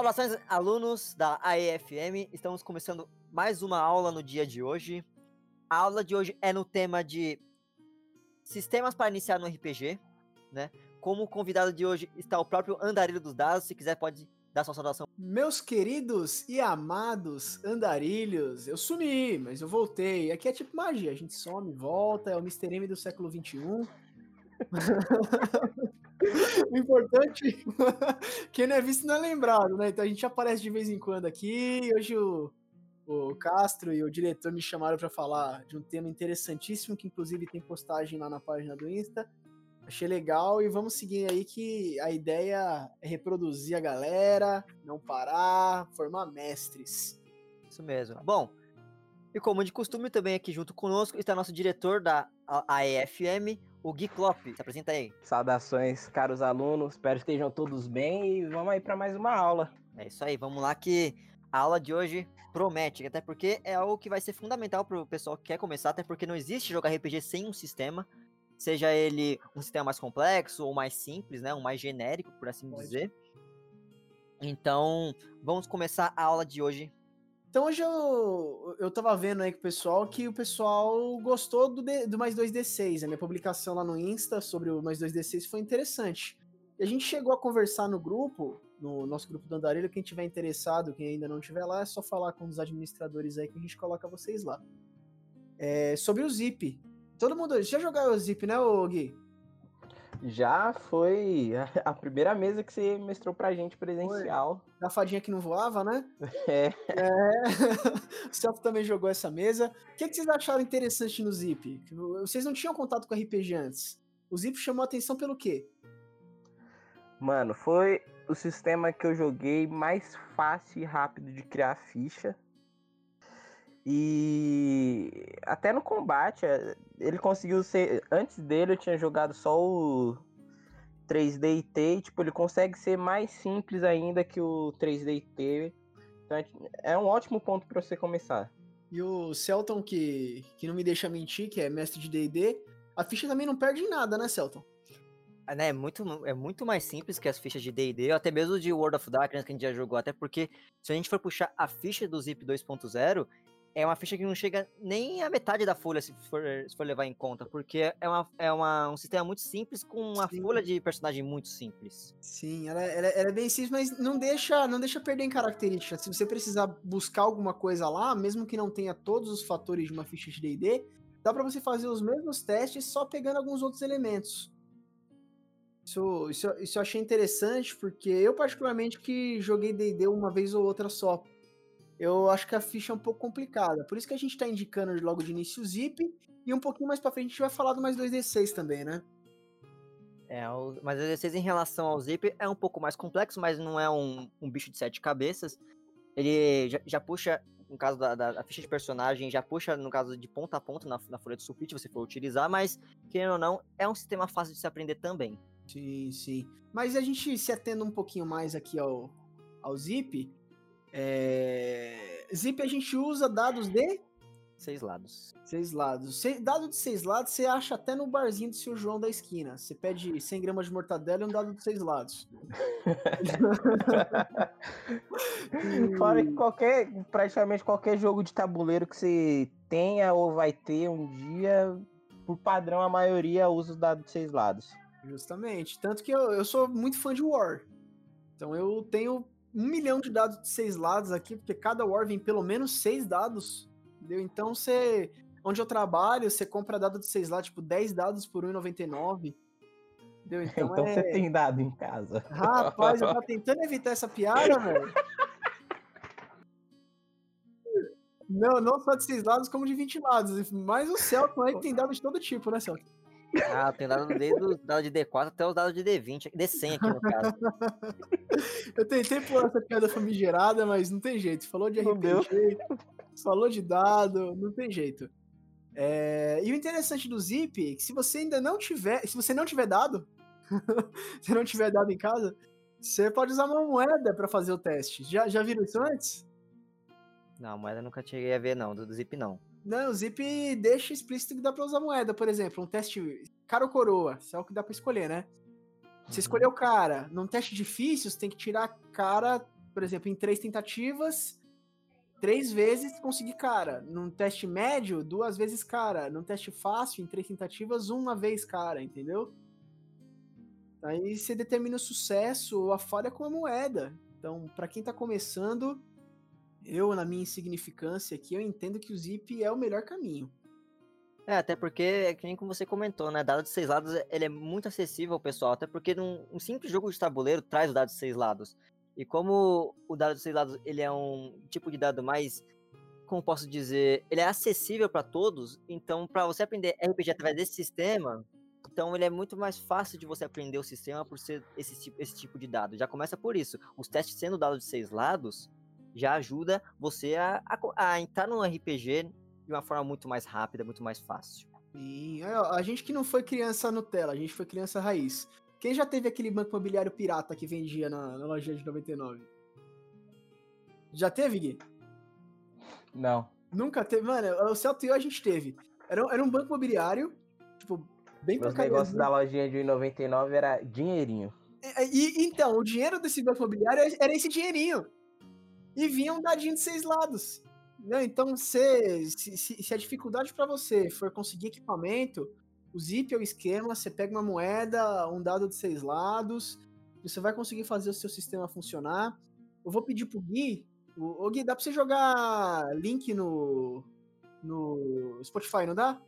Saudações, alunos da AEFM. Estamos começando mais uma aula no dia de hoje. A aula de hoje é no tema de sistemas para iniciar no RPG, né? Como convidado de hoje está o próprio Andarilho dos Dados. Se quiser, pode dar sua saudação. Meus queridos e amados andarilhos, eu sumi, mas eu voltei. Aqui é tipo magia, a gente some, volta, é o Mr. M do século XXI. o importante, quem não é visto não é lembrado, né? Então a gente aparece de vez em quando aqui. Hoje o, o Castro e o diretor me chamaram para falar de um tema interessantíssimo, que inclusive tem postagem lá na página do Insta. Achei legal e vamos seguir aí que a ideia é reproduzir a galera, não parar, formar mestres. Isso mesmo. Bom, e como de costume, também aqui junto conosco está nosso diretor da AEFM, o Gui Klopp. Se apresenta aí. Saudações, caros alunos. Espero que estejam todos bem e vamos aí para mais uma aula. É isso aí, vamos lá que a aula de hoje promete, até porque é algo que vai ser fundamental para o pessoal que quer começar, até porque não existe jogar RPG sem um sistema seja ele um sistema mais complexo ou mais simples, né, um mais genérico, por assim dizer. Então, vamos começar a aula de hoje. Então hoje eu, eu tava vendo aí com o pessoal que o pessoal gostou do, do mais 2D6. A minha publicação lá no Insta sobre o mais 2D6 foi interessante. E a gente chegou a conversar no grupo, no nosso grupo do Andarilho, quem tiver interessado, quem ainda não tiver lá, é só falar com os administradores aí que a gente coloca vocês lá. É, sobre o Zip, Todo mundo já jogou o Zip, né, Gui? Já foi a primeira mesa que você mestrou pra gente presencial. Foi. Da fadinha que não voava, né? É. é. o Celso também jogou essa mesa. O que, que vocês acharam interessante no Zip? Vocês não tinham contato com RPG antes. O Zip chamou a atenção pelo quê? Mano, foi o sistema que eu joguei mais fácil e rápido de criar ficha. E até no combate, é, ele conseguiu ser. Antes dele eu tinha jogado só o 3D IT, tipo, ele consegue ser mais simples ainda que o 3D IT. Então é um ótimo ponto para você começar. E o Celton, que, que não me deixa mentir, que é mestre de DD, a ficha também não perde em nada, né, Celton? É, né, é, muito, é muito mais simples que as fichas de D&D, até mesmo de World of Darkness que a gente já jogou, até porque se a gente for puxar a ficha do Zip 2.0, é uma ficha que não chega nem a metade da folha, se for, se for levar em conta, porque é, uma, é uma, um sistema muito simples com uma Sim. folha de personagem muito simples. Sim, ela, ela, ela, é bem simples, mas não deixa, não deixa perder em características. Se você precisar buscar alguma coisa lá, mesmo que não tenha todos os fatores de uma ficha de D&D, dá para você fazer os mesmos testes só pegando alguns outros elementos. Isso, isso, isso eu achei interessante, porque eu particularmente que joguei D&D uma vez ou outra só, eu acho que a ficha é um pouco complicada. Por isso que a gente está indicando logo de início o Zip. E um pouquinho mais para frente a gente vai falar do mais 2D6 também, né? É, o mais 2D6 em relação ao Zip é um pouco mais complexo, mas não é um, um bicho de sete cabeças. Ele já, já puxa, no caso da, da, da, ficha de personagem, já puxa, no caso de ponta a ponta na, na folha de sulfite, se você for utilizar, mas, querendo ou não, é um sistema fácil de se aprender também. Sim, sim. Mas a gente se atendo um pouquinho mais aqui ao, ao Zip, é... Zip a gente usa dados de seis lados. Seis lados. Dado de seis lados você acha até no barzinho do seu João da esquina. Você pede 100 gramas de mortadela e um dado de seis lados. Fora que qualquer, praticamente qualquer jogo de tabuleiro que você tenha ou vai ter um dia, por padrão a maioria usa os dados de seis lados. Justamente. Tanto que eu, eu sou muito fã de War. Então eu tenho um milhão de dados de seis lados aqui, porque cada War vem pelo menos seis dados. Entendeu? Então você. Onde eu trabalho, você compra dado de seis lados, tipo, 10 dados por 1,99. Entendeu? Então, então é... você tem dado em casa. Rapaz, eu tava tentando evitar essa piada, velho. Não, não só de seis lados, como de 20 lados. Mas o Celton aí tem dado de todo tipo, né, Celton? Ah, tem dado desde dado de D4 até os dados de D20, D100 aqui no caso. Eu tentei pôr essa piada famigerada, mas não tem jeito. Falou de RPG, falou de dado, não tem jeito. É... E o interessante do Zip é que se você ainda não tiver, se você não tiver dado, se não tiver dado em casa, você pode usar uma moeda para fazer o teste. Já, já viram isso antes? Não, moeda nunca cheguei a ver não, do Zip não. Não, o Zip deixa explícito que dá pra usar moeda, por exemplo, um teste cara ou coroa, isso é o que dá pra escolher, né? Você uhum. escolheu cara, num teste difícil, você tem que tirar cara, por exemplo, em três tentativas, três vezes consegui cara. Num teste médio, duas vezes cara. Num teste fácil, em três tentativas, uma vez cara, entendeu? Aí você determina o sucesso ou a falha com a moeda. Então, para quem tá começando, eu, na minha insignificância aqui, eu entendo que o Zip é o melhor caminho. É, até porque, é que como você comentou, né? Dado de seis lados, ele é muito acessível ao pessoal, até porque num, um simples jogo de tabuleiro traz o dado de seis lados. E como o dado de seis lados, ele é um tipo de dado mais, como posso dizer, ele é acessível para todos, então para você aprender RPG através desse sistema, então ele é muito mais fácil de você aprender o sistema por ser esse tipo, esse tipo de dado. Já começa por isso. Os testes sendo dados de seis lados, já ajuda você a, a, a entrar no RPG de uma forma muito mais rápida, muito mais fácil. Sim, a gente que não foi criança Nutella, a gente foi criança raiz. Quem já teve aquele banco imobiliário pirata que vendia na, na loja de 99? Já teve, Gui? Não. Nunca teve? Mano, o Celto e eu a gente teve. Era, era um banco imobiliário, tipo, bem Os negócios da lojinha de 99 era dinheirinho. E, e, então, o dinheiro desse banco imobiliário era esse dinheirinho. E vinha um dadinho de seis lados. Não, então, se, se, se a dificuldade para você for conseguir equipamento, o zip é o esquema, você pega uma moeda, um dado de seis lados, você vai conseguir fazer o seu sistema funcionar. Eu vou pedir pro Gui, o, o Gui, dá pra você jogar link no, no Spotify, não dá?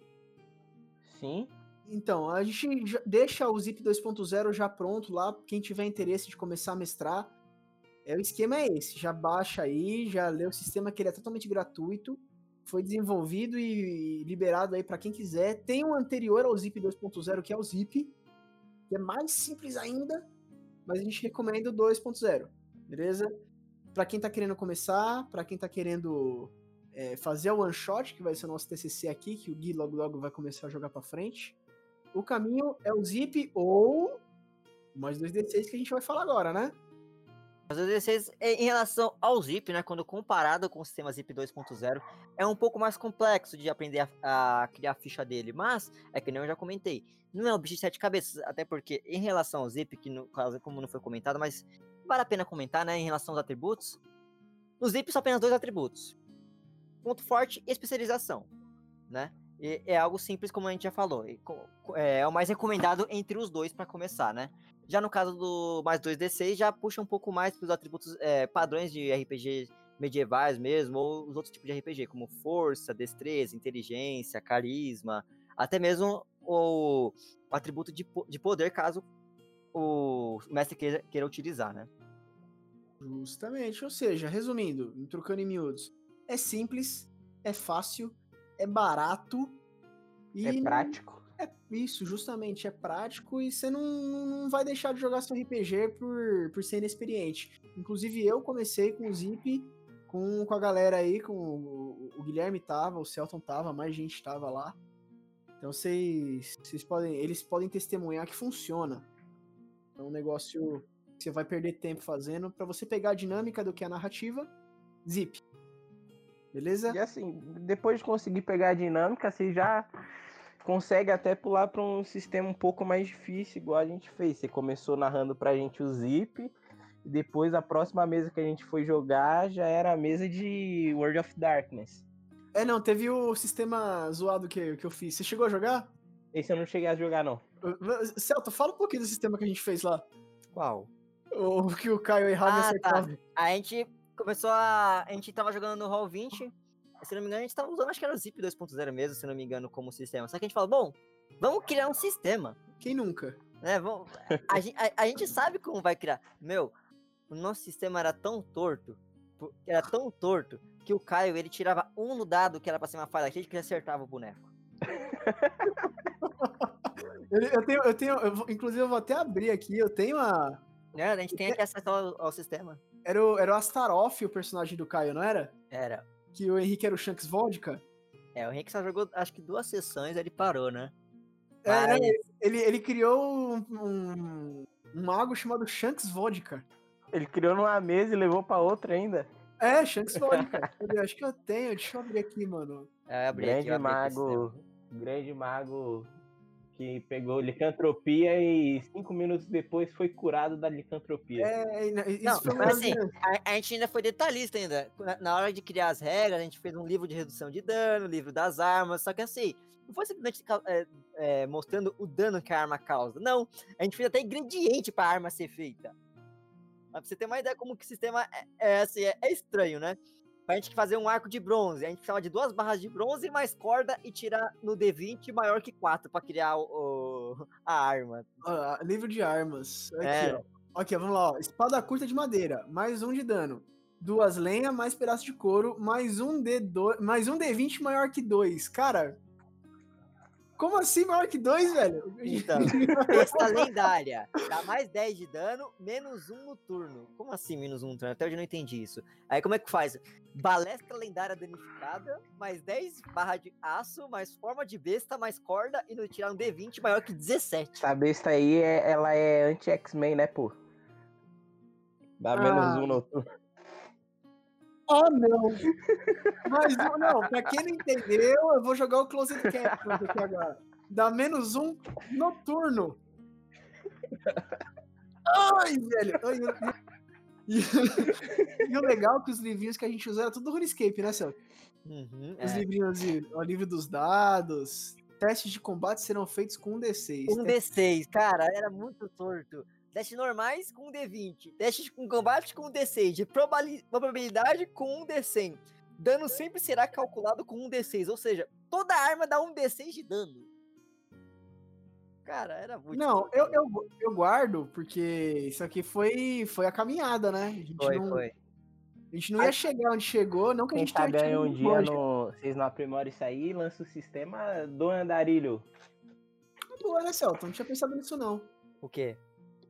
Sim. Então, a gente deixa o Zip 2.0 já pronto lá, quem tiver interesse de começar a mestrar. É, o esquema é esse, já baixa aí, já lê o sistema que ele é totalmente gratuito, foi desenvolvido e liberado aí para quem quiser. Tem um anterior ao Zip 2.0 que é o Zip, que é mais simples ainda, mas a gente recomenda o 2.0, beleza? Para quem tá querendo começar, para quem tá querendo é, fazer o one shot, que vai ser o nosso TCC aqui, que o Gui logo logo vai começar a jogar para frente. O caminho é o Zip ou mais 2D6 que a gente vai falar agora, né? Mas o 16, em relação ao Zip, né, quando comparado com o sistema Zip 2.0, é um pouco mais complexo de aprender a, a, criar a ficha dele, mas, é que nem eu já comentei, não é um bicho de sete cabeças, até porque em relação ao Zip, que no caso, como não foi comentado, mas vale a pena comentar, né, em relação aos atributos, no Zip são apenas dois atributos, ponto forte e especialização, né, e é algo simples, como a gente já falou, é, é o mais recomendado entre os dois para começar, né, já no caso do mais 2D6, já puxa um pouco mais para os atributos é, padrões de RPG medievais mesmo, ou os outros tipos de RPG, como força, destreza, inteligência, carisma, até mesmo o, atributo de, de poder, caso o mestre queira, queira utilizar, né? Justamente, ou seja, resumindo, trocando em miúdos, é simples, é fácil, é barato e... É prático. É isso, justamente, é prático e você não, não vai deixar de jogar seu RPG por, por ser inexperiente. Inclusive, eu comecei com o Zip, com, com a galera aí, com o, o Guilherme tava, o Celton tava, mais gente tava lá. Então vocês, vocês podem, eles podem testemunhar que funciona. É um negócio que você vai perder tempo fazendo para você pegar a dinâmica do que é a narrativa, Zip. Beleza? E assim, depois de conseguir pegar a dinâmica, você já consegue até pular para um sistema um pouco mais difícil, igual a gente fez. Você começou narrando pra gente o Zip, e depois a próxima mesa que a gente foi jogar já era a mesa de World of Darkness. É, não, teve o sistema zoado que, que eu fiz. Você chegou a jogar? Esse eu não cheguei a jogar, não. Celta, fala um pouquinho do sistema que a gente fez lá. Qual? O que o Caio errado ah, tá. A gente começou a. A gente tava jogando no Hall 20 se não me engano, a gente tava usando, acho que era o Zip 2.0 mesmo, se não me engano, como sistema. Só que a gente falou, bom, vamos criar um sistema. Quem nunca? É, vamos, a, a, a, gente sabe como vai criar. Meu, o nosso sistema era tão torto, era tão torto, que o Caio, ele tirava um no dado que era pra ser uma falha crítica e acertava o boneco. eu, tenho, eu tenho, eu vou, inclusive eu vou até abrir aqui, eu tenho a... É, a gente tem aqui acesso ao, ao sistema. Era o, era o Astaroth, o personagem do Caio, não era? Era que o Henrique era o Shanks Vodka. É, o Henrique só jogou acho que duas sessões ele parou, né? É, Mas... ele, ele criou um, um, um mago chamado Shanks Vodka. Ele criou numa mesa e levou pra outra ainda. É, Shanks Vodka. acho que eu tenho, deixa eu abrir aqui, mano. É, abri grande aqui, mago, grande mago que pegou licantropia e cinco minutos depois foi curado da licantropia. É, isso Não, foi mas uma- assim, a, a gente ainda foi detalhista ainda. Na, na hora de criar as regras, a gente fez um livro de redução de dano, livro das armas, só que assim, não foi simplesmente é, é, mostrando o dano que a arma causa. Não, a gente fez até ingrediente pra arma ser feita. Pra você ter uma ideia como que o sistema é, é, assim, é, é estranho, né? Pra gente fazer um arco de bronze, a gente precisava de duas barras de bronze mais corda e tirar no D20 maior que 4 pra criar o, o- a arma. Ó, livro de armas. Aqui, É. ó. Aqui, ó, vamos lá, ó. Espada curta de madeira, mais um de dano. Duas lenhas, mais pedaço de couro, mais um D2, mais um D20 maior que dois. Cara, como assim maior que dois, velho? Então, besta lendária. Dá mais 10 de dano, menos 1 no turno. Como assim menos 1 no turno? Até hoje eu não entendi isso. Aí como é que faz? Balestra lendária danificada, mais 10 barra de aço, mais forma de besta, mais corda e no tirar um D20 maior que 17. Essa besta aí, é- ela é anti-X-Men, né, pô? Dá menos Ah. um no turno. Ah, não. Mas não, pra quem não entendeu, eu vou jogar o Closed Captions aqui agora. Dá menos um noturno. Ai, velho. Ai, E, e o legal é que os livrinhos que a gente usou era tudo do RuneScape, né, Celso? Uhum, Os é. livrinhos de o livro dos dados. Testes de combate serão feitos com um D6. Um D6, cara, era muito torto. Testes normais com um D20. Testes com combate com um D6. De probabilidade com um D100. Dano sempre será calculado com um D6. Ou seja, toda arma dá um D6 de dano. Cara, era muito. Não, eu, eu, eu guardo, porque isso aqui foi, foi a caminhada, né? A gente, Foi, não, foi. A gente não ia chegar onde chegou, não que a Quem gente tenha sabe aí um dia longe. no, vocês não aprimoram isso aí e lança o sistema do andarilho. Boa, né, Celton? Não tinha pensado nisso, não. O quê?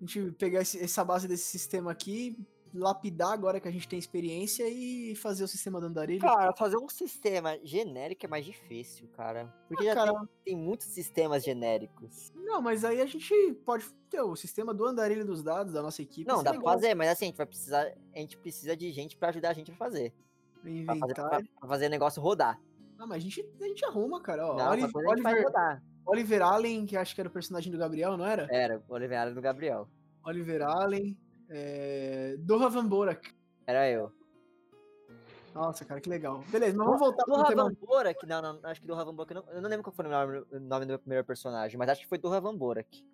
A gente pegar essa base desse sistema aqui, lapidar agora que a gente tem experiência e fazer o sistema do andarilho. Cara, fazer um sistema genérico é mais difícil, cara. Porque Ah, já cara, tem, tem muitos sistemas genéricos. Não, mas aí a gente pode ter o sistema do andarilho dos dados da nossa equipe. Não, isso é dá pra fazer, mas assim, a gente vai precisar. A gente precisa de gente pra ajudar a gente a fazer. Pra fazer, Inventar. pra- pra fazer o negócio rodar. Ah, mas a gente, a gente arruma, cara. Ó, Não, Oliver, rodar. Oliver Allen, que acho que era o personagem do Gabriel, não era? Era, o Oliveira do Gabriel. Oliver Allen. É... Doha Van Borak. Era eu. Nossa, cara, que legal. Beleza, mas vamos voltar Do pro. Ravan Borak, não, não, acho que do Ravan Borak, eu não, eu não lembro qual foi o nome, o nome do meu primeiro personagem, mas acho que foi do Ravan Borak.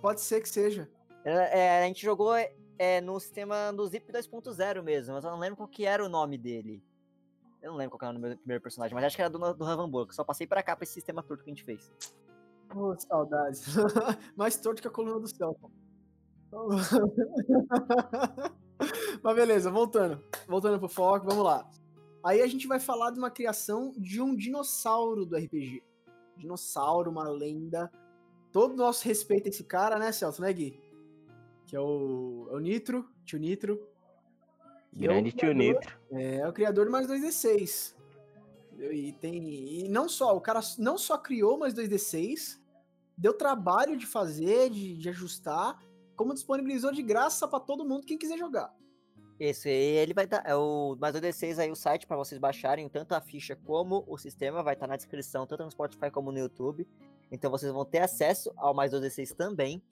Pode ser que seja. Era- é, a gente jogou é, no sistema do Zip 2.0 mesmo, mas eu não lembro qual que era o nome dele. Eu não lembro qual era o meu primeiro personagem, mas acho que era do, do Ravan Borak, só passei pra cá pra esse sistema torto que a gente fez. Pô, saudades. Mais torto que a coluna do céu. Mas beleza, voltando. Voltando pro foco, vamos lá. Aí a gente vai falar de uma criação de um dinossauro do RPG. Dinossauro, uma lenda. Todo nosso respeito a esse cara, né, Celso, né, Gui? Que é o, é o Nitro, tio Nitro. É Grande tio Nitro. É, o criador do mais 2D6. Entendeu? E tem. E não só, o cara não só criou mais 2D6, deu trabalho de fazer, de, de ajustar, como disponibilizou de graça pra todo mundo quem quiser jogar. Esse aí, ele vai dar. É o mais o D6 aí, o site pra vocês baixarem tanto a ficha como o sistema, vai estar na descrição, tanto no Spotify como no YouTube. Então vocês vão ter acesso ao mais 2D6 também.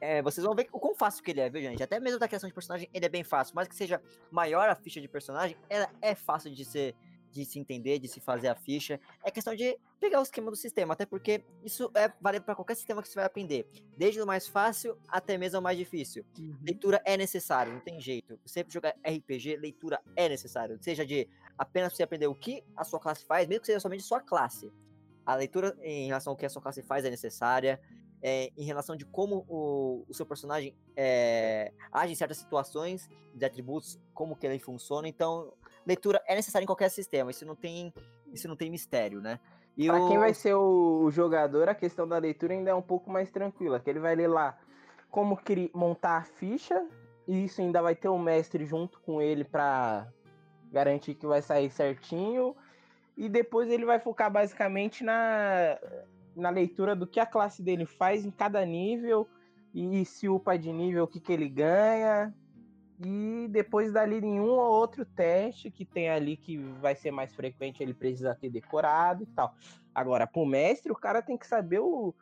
É, vocês vão ver o quão fácil que ele é, viu, gente? Até mesmo da criação de personagem, ele é bem fácil. Mais que seja maior a ficha de personagem, ela é fácil de ser de se entender, de se fazer a ficha. É questão de pegar o esquema do sistema, até porque isso é vale para qualquer sistema que você vai aprender, desde o mais fácil até mesmo o mais difícil. Leitura é necessário, não tem jeito. Você jogar RPG, leitura é necessário. Seja de apenas você aprender o que a sua classe faz, mesmo que seja somente sua classe. A leitura em relação ao que a sua classe faz é necessária. É, em relação de como o, o seu personagem é, age em certas situações, de atributos, como que ele funciona. Então, leitura é necessária em qualquer sistema. Isso não tem, isso não tem mistério, né? E Pra quem o- vai ser o jogador, a questão da leitura ainda é um pouco mais tranquila, que ele vai ler lá como cri- montar a ficha, e isso ainda vai ter o mestre junto com ele pra garantir que vai sair certinho, e depois ele vai focar basicamente na, na leitura do que a classe dele faz em cada nível, e se upa de nível, o que, que ele ganha, e depois dali em um ou outro teste que tem ali que vai ser mais frequente, ele precisa ter decorado e tal. Agora, pro mestre, o cara tem que saber o,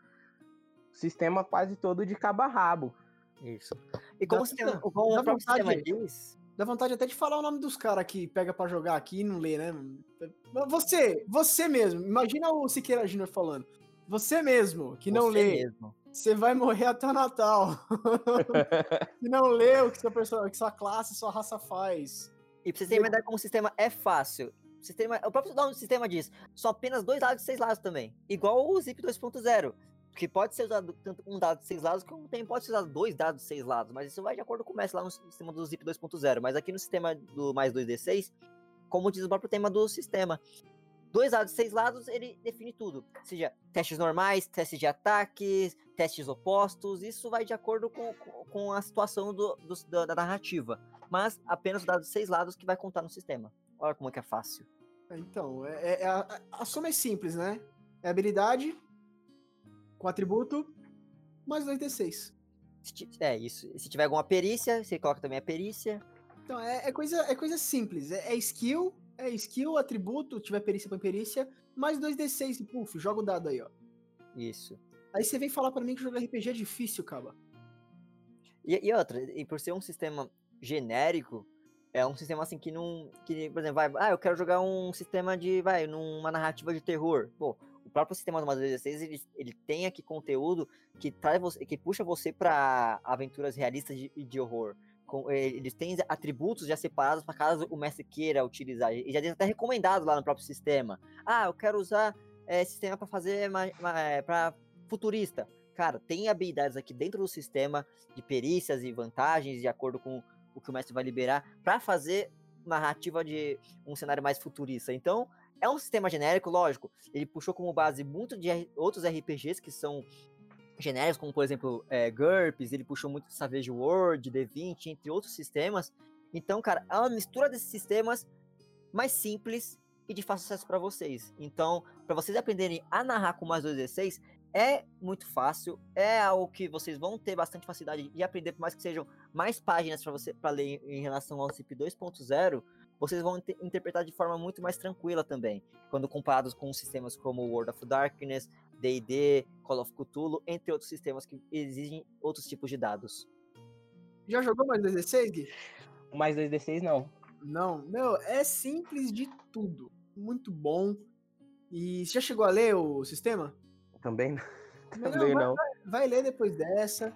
sistema quase todo de cabo a rabo. Isso. E como, Dá- o sistema, dá- como o vontade. Dá vontade até de falar o nome dos caras que pega pra jogar aqui e não lê, né? Você, você mesmo, imagina o Siqueira Júnior falando. Você mesmo, que não você lê, mesmo. você vai morrer até o Natal. Se não lê o que sua, pessoa, que sua classe, sua raça faz. E pra vocês terem uma ideia como o sistema é fácil. O, sistema, o próprio nome do sistema diz, são apenas dois lados e seis lados também. Igual o Zip 2.0. Que pode ser usado tanto um dado de seis lados, como também pode ser usado dois dados de seis lados. Mas isso vai de acordo com o mestre lá no sistema do Zip 2.0. Mas aqui no sistema do mais 2D6, como diz o próprio tema do sistema. Dois dados de seis lados, ele define tudo. Seja testes normais, testes de ataques, testes opostos. Isso vai de acordo com, com- a situação do, do- da, da narrativa. Mas apenas o dado de seis lados que vai contar no sistema. Olha como é que é fácil. Então, é, é- é a, a- soma é simples, né? É habilidade com atributo mais 2d6. Se ti- É isso. Se tiver alguma perícia, você coloca também a perícia. Então, é, é coisa, é coisa simples. É, é skill, é skill, atributo, tiver perícia põe perícia, mais 2d6 e puf, joga o dado aí, ó. Isso. Aí você vem falar pra mim que jogar RPG é difícil, cara. E, e outra, e por ser um sistema genérico, é um sistema assim que não. Que, por exemplo, vai, ah, eu quero jogar um sistema de. Vai, numa narrativa de terror. Pô, o próprio sistema do Madeira 16, ele, ele tem aqui conteúdo que traz você, que puxa você pra aventuras realistas de, de horror. Com, eh, eles têm atributos já separados para caso o mestre queira utilizar. E já diz até recomendado lá no próprio sistema. Ah, eu quero usar eh, esse sistema para fazer para futurista. Cara, tem habilidades aqui dentro do sistema de perícias e vantagens de acordo com o que o mestre vai liberar para fazer narrativa de um cenário mais futurista. Então, é um sistema genérico, lógico. Ele puxou como base muito de outros RPGs que são genéricos, como por exemplo é, GURPS, ele puxou muito Savage World, D20, entre outros sistemas. Então, cara, é uma mistura desses sistemas mais simples e de fácil acesso para vocês. Então, para vocês aprenderem a narrar com mais 2D6, é muito fácil, é algo que vocês vão ter bastante facilidade de aprender, por mais que sejam mais páginas para você para ler em relação ao CIP 2.0, vocês vão inter- interpretar de forma muito mais tranquila também, quando comparados com sistemas como World of Darkness, D&D, Call of Cthulhu, entre outros sistemas que exigem outros tipos de dados. Já jogou mais 2d6, Gui? Mais 2D6 não. Não, meu, é simples de tudo. Muito bom. E você já chegou a ler o sistema? Também não. Não, Também vai- não. Vai ler depois dessa.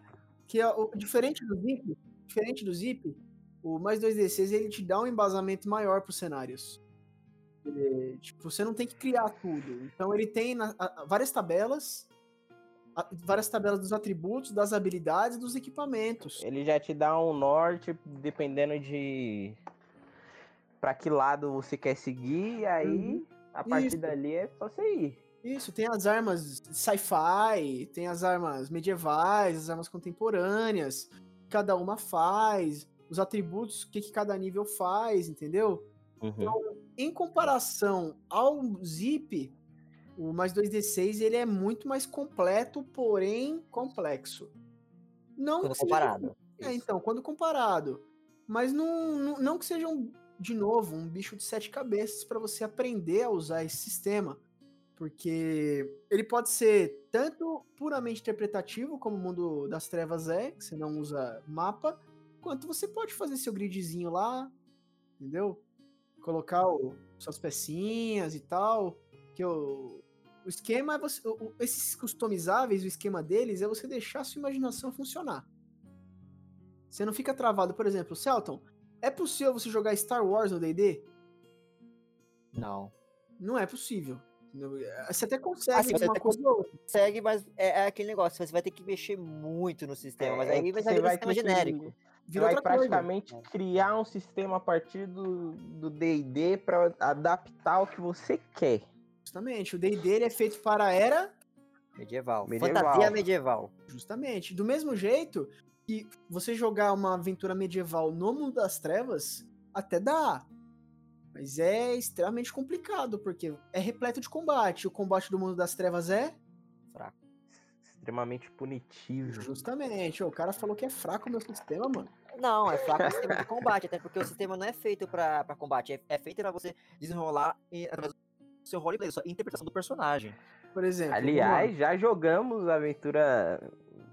Que é o, diferente do Zip, diferente do Zip, o mais 2D6 ele te dá um embasamento maior para os cenários. É, tipo, você não tem que criar tudo. Então ele tem na- a- várias tabelas, a- várias tabelas dos atributos, das habilidades, dos equipamentos. Ele já te dá um norte, dependendo de pra que lado você quer seguir, e aí Uhum. a partir Isso. dali é só você ir. Isso, tem as armas sci-fi, tem as armas medievais, as armas contemporâneas, cada uma faz, os atributos, o que, que cada nível faz, entendeu? Em comparação ao Zip, o mais 2D6 ele é muito mais completo, porém complexo. Não Quando que seja- comparado. É, então, quando comparado. Mas não, não, não que seja, um, de novo, um bicho de sete cabeças para você aprender a usar esse sistema. Porque ele pode ser tanto puramente interpretativo, como o mundo das trevas é, que você não usa mapa, quanto você pode fazer seu gridzinho lá, entendeu? Colocar o- suas pecinhas e tal. Que o, o esquema é você. o- esses customizáveis, o esquema deles é você deixar a sua imaginação funcionar. Você não fica travado. Por exemplo, Celton, é possível você jogar Star Wars no DD? Não. Não é possível. Não- Você até consegue Assim, você uma até coisa ou outra. Segue, mas é, é aquele negócio, você vai ter que mexer muito no sistema, mas É aí que vai sair um sistema genérico. Vira vai outra coisa. praticamente criar um sistema a partir do do D&D para adaptar o que você quer. Justamente. O D&D é feito para a era Medieval. Medieval. Fantasia medieval. Justamente. Do mesmo jeito que você jogar uma aventura medieval no mundo das trevas, até dá. Mas é extremamente complicado, porque é repleto de combate. O combate do mundo das trevas é. Fraco. Extremamente punitivo. Justamente. O cara falou que é fraco o meu sistema, mano. Não, é fraco o sistema de combate, até porque o sistema não é feito pra, pra combate, é, é feito pra você desenrolar e, através do seu roleplay, sua interpretação do personagem. Por exemplo. Aliás, já jogamos aventura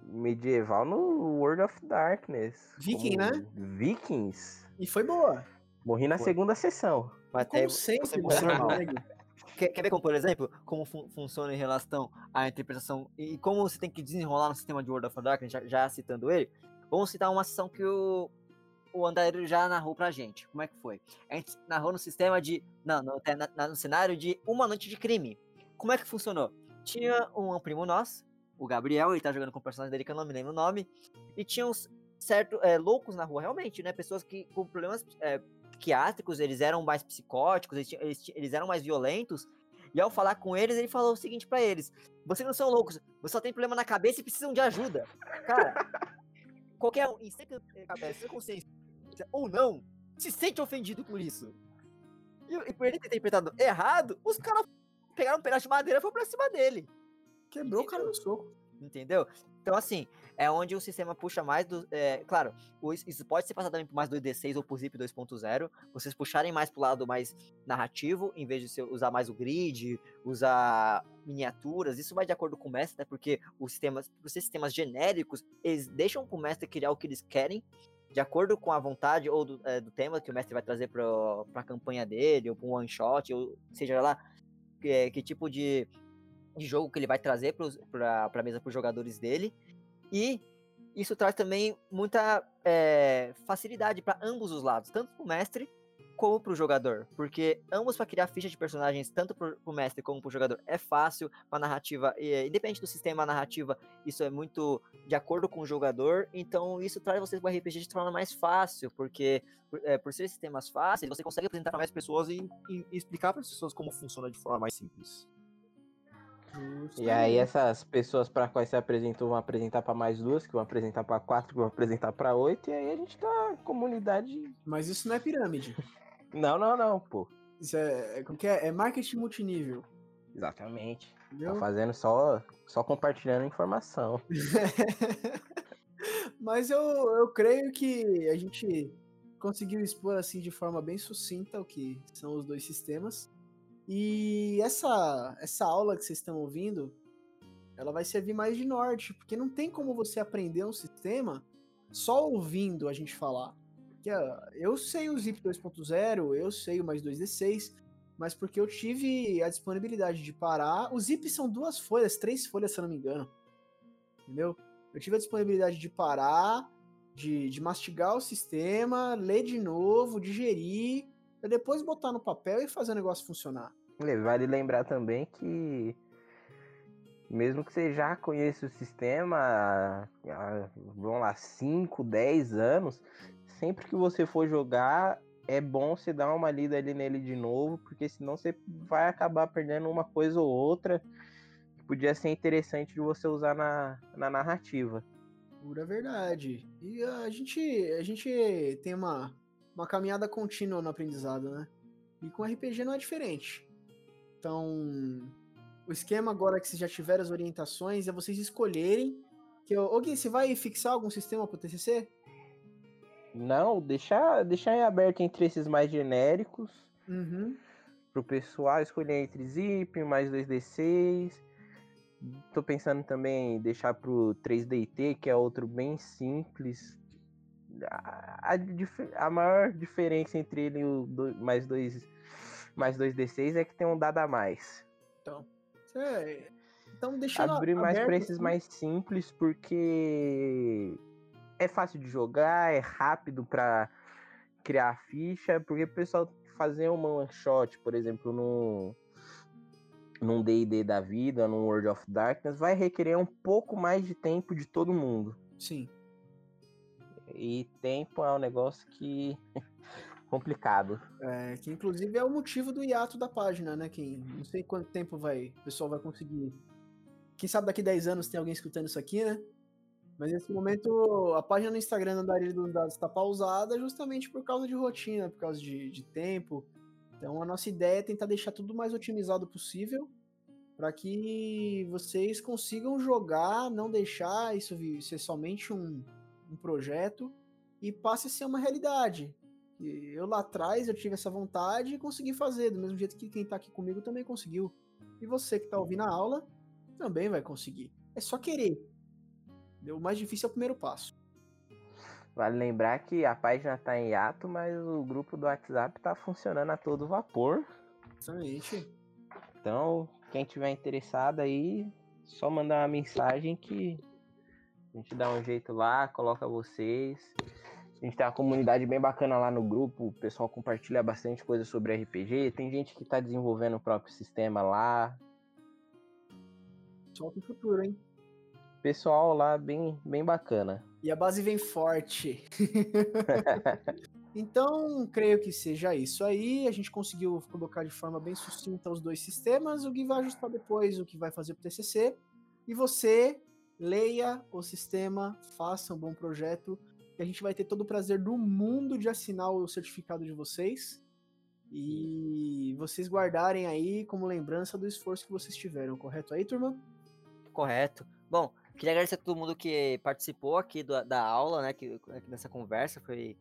medieval no World of Darkness. Viking, né? Vikings. E foi boa. Morri na Foi. segunda sessão. Mas Como tem- sempre, você nego? Quer, quer ver como, por exemplo, como fun- funciona em relação à interpretação e como você tem que desenrolar no sistema de World of Darkness, já, já citando ele? Vamos citar uma sessão que o, o Andarilho já narrou pra gente. Como é que foi? A gente narrou no sistema de. Não, no, na- no cenário de Uma Noite de Crime. Como é que funcionou? Tinha um primo nosso, o Gabriel, ele tá jogando com o personagem dele que eu não me lembro o nome, e tinha uns certo é, loucos na rua, realmente, né? Pessoas que com problemas é, psiquiátricos, eles eram mais psicóticos, eles, eles, eles eram mais violentos. E ao falar com eles, ele falou o seguinte pra eles: Vocês não são loucos, vocês só têm problema na cabeça e precisam de ajuda. Cara, qualquer um, em sem cabeça, sem consciência ou não, se sente ofendido por isso. E, e por ele ter interpretado errado, os caras pegaram um pedaço de madeira e foram pra cima dele. Quebrou o cara no soco. Entendeu? Então, assim, é onde o sistema puxa mais do. é, claro, isso pode ser passado também por mais 2D6 ou por Zip 2.0. Vocês puxarem mais pro lado mais narrativo, em vez de usar mais o grid, usar miniaturas. Isso vai de acordo com o mestre, né? Porque os sistemas, ser sistemas genéricos, eles deixam pro mestre criar o que eles querem, de acordo com a vontade ou do, é, do tema que o mestre vai trazer pro, pra campanha dele, ou pra um one shot, ou seja lá que, que tipo de de jogo que ele vai trazer para a mesa para os jogadores dele. E isso traz também muita é, facilidade para ambos os lados, tanto para o mestre como para o jogador. Porque ambos para criar ficha de personagens, tanto para o mestre como para o jogador, é fácil. A narrativa, e, independente do sistema a narrativa, isso é muito de acordo com o jogador. Então isso traz vocês para o RPG de forma mais fácil, porque por, é, por ser sistemas fáceis, você consegue apresentar para mais pessoas e- e explicar para as pessoas como funciona de forma mais simples. E aí essas pessoas para quais você apresentou vão apresentar para mais duas, que vão apresentar para quatro, que vão apresentar para oito, e aí a gente tá comunidade. Mas isso não é pirâmide. Não, não, não, pô. Isso é, é, como que é? É marketing multinível. Exatamente. Tá Entendeu? fazendo só, só compartilhando informação. Mas eu, eu creio que a gente conseguiu expor assim de forma bem sucinta o que são os dois sistemas. E essa, essa aula que vocês estão ouvindo, ela vai servir mais de norte, porque não tem como você aprender um sistema só ouvindo a gente falar. Ah, eu sei o Zip 2.0, eu sei o mais 2D6, mas porque eu tive a disponibilidade de parar. O Zip são duas folhas, três folhas, se eu não me engano. Entendeu? Eu tive a disponibilidade de parar, de, de mastigar o sistema, ler de novo, digerir, pra depois botar no papel e fazer o negócio funcionar. E Vale lembrar também que mesmo que você já conheça o sistema há, vamos lá, 5, 10 anos, sempre que você for jogar, é bom você dar uma lida ali nele de novo, porque senão você vai acabar perdendo uma coisa ou outra que podia ser interessante de você usar na, na narrativa. Pura verdade. E a gente, a gente tem uma, uma caminhada contínua no aprendizado, né? E com RPG não é diferente. Então, o esquema agora que vocês já tiveram as orientações é vocês escolherem. Que eu, Ô Gui, você vai fixar algum sistema pro TCC? Não, deixar, deixar em aberto entre esses mais genéricos, Uhum. pro pessoal escolher entre Zip, mais 2D6. Tô pensando também em deixar pro 3DT, que é outro bem simples. A, a a maior diferença entre ele e o do- mais dois mais 2D6 é que tem um dado a mais. Então, cê- então deixa Abrir mais pra esses mais simples, porque é fácil de jogar, é rápido pra criar a ficha, porque o pessoal fazer uma one shot, por exemplo, no num D&D da vida, num World of Darkness, vai requerer um pouco mais de tempo de todo mundo. Sim. E tempo é um negócio que complicado. É, que inclusive é o motivo do hiato da página, né? Que não sei quanto tempo vai, o pessoal vai conseguir. Quem sabe daqui 10 anos tem alguém escutando isso aqui, né? Mas nesse momento a página no Instagram da Andarilho dos Dados está pausada justamente por causa de rotina, por causa de, de tempo. Então a nossa ideia é tentar deixar tudo mais otimizado possível para que vocês consigam jogar, não deixar isso ser somente um, um projeto e passe a ser uma realidade. Eu lá atrás eu tive essa vontade e consegui fazer, do mesmo jeito que quem tá aqui comigo também conseguiu. E você que está ouvindo a aula também vai conseguir. É só querer. O mais difícil é o primeiro passo. Vale lembrar que a página está em ato, mas o grupo do WhatsApp está funcionando a todo vapor. Exatamente. Então, quem tiver interessado aí, só mandar uma mensagem que a gente dá um jeito lá, coloca vocês. A gente tem uma comunidade bem bacana lá no grupo, o pessoal compartilha bastante coisa sobre RPG. Tem gente que está desenvolvendo o próprio sistema lá. Só tem futuro, hein? Pessoal lá bem, bem bacana. E a base vem forte. então, creio que seja isso aí. A gente conseguiu colocar de forma bem sucinta os dois sistemas. O Gui vai ajustar depois o que vai fazer para o TCC. E você, leia o sistema, faça um bom projeto a gente vai ter todo o prazer do mundo de assinar o certificado de vocês e vocês guardarem aí como lembrança do esforço que vocês tiveram, correto aí, turma? Correto. Bom, queria agradecer a todo mundo que participou aqui do, da aula, né, que, nessa conversa, foi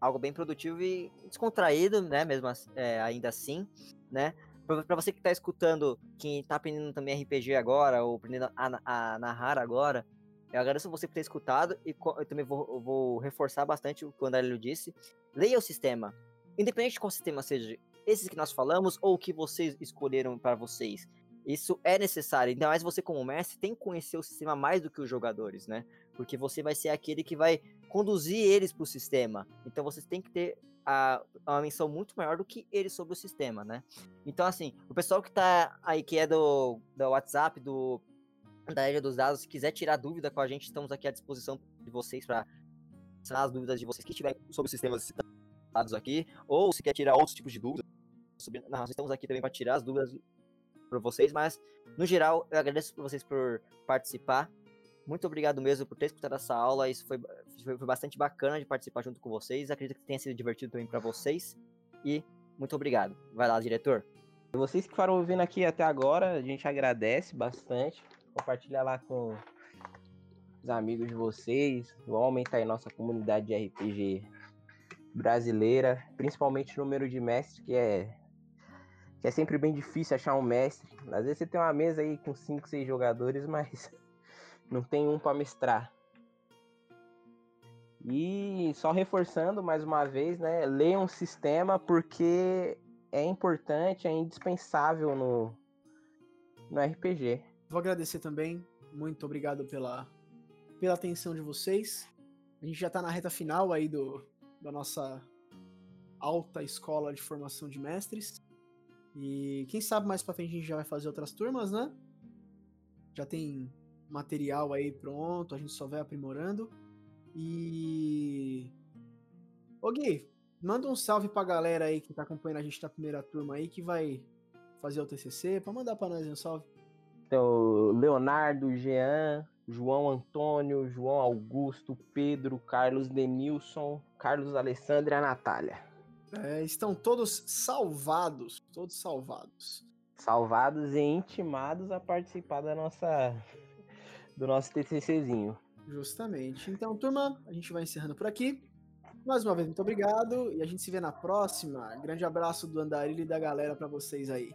algo bem produtivo e descontraído, né, mesmo é, ainda assim, né, para você que está escutando, quem está aprendendo também RPG agora, ou aprendendo a, a narrar agora, eu agradeço você por ter escutado e eu também vou, vou reforçar bastante o que o André disse. Leia o sistema. Independente de qual sistema seja, esses que nós falamos ou o que vocês escolheram para vocês. Isso é necessário. Ainda mais você, como mestre, tem que conhecer o sistema mais do que os jogadores, né? Porque você vai ser aquele que vai conduzir eles para o sistema. Então você tem que ter a, uma menção muito maior do que eles sobre o sistema, né? Então, assim, o pessoal que tá aí, que é do, do WhatsApp, do da Ilha dos Dados, se quiser tirar dúvida com a gente, estamos aqui à disposição de vocês para tirar as dúvidas de vocês que tiverem sobre os sistemas citados aqui, ou se quer tirar outros tipos de dúvidas. Sobre... Nós estamos aqui também para tirar as dúvidas para vocês, mas no geral eu agradeço por vocês por participar. Muito obrigado mesmo por ter escutado essa aula. Isso foi, foi, foi bastante bacana de participar junto com vocês. Acredito que tenha sido divertido também para vocês. E muito obrigado. Vai lá, diretor. Vocês que foram ouvindo aqui até agora, a gente agradece bastante compartilhar lá com os amigos de vocês. Vão aumentar aí nossa comunidade de RPG brasileira, principalmente o número de mestres, que é que é sempre bem difícil achar um mestre. Às vezes você tem uma mesa aí com 5, 6 jogadores, mas não tem um para mestrar. E só reforçando mais uma vez, né? Leia um sistema porque é importante, é indispensável no, no RPG. Vou agradecer também. Muito obrigado pela, pela atenção de vocês. A gente já está na reta final aí do, da nossa alta escola de formação de mestres. E quem sabe mais para frente a gente já vai fazer outras turmas, né? Já tem material aí pronto, a gente só vai aprimorando. E. Ô Gui, manda um salve pra galera aí que tá acompanhando a gente da primeira turma aí que vai fazer o TCC. Pra mandar pra nós um salve. Então, Leonardo, Jean, João Antônio, João Augusto, Pedro, Carlos Denilson, Carlos Alessandro e a Natália. É, estão todos salvados, todos salvados. Salvados e intimados a participar da nossa do nosso TCCzinho. Justamente. Então, turma, a gente vai encerrando por aqui. Mais uma vez, muito obrigado e a gente se vê na próxima. Grande abraço do Andarilho e da galera para vocês aí.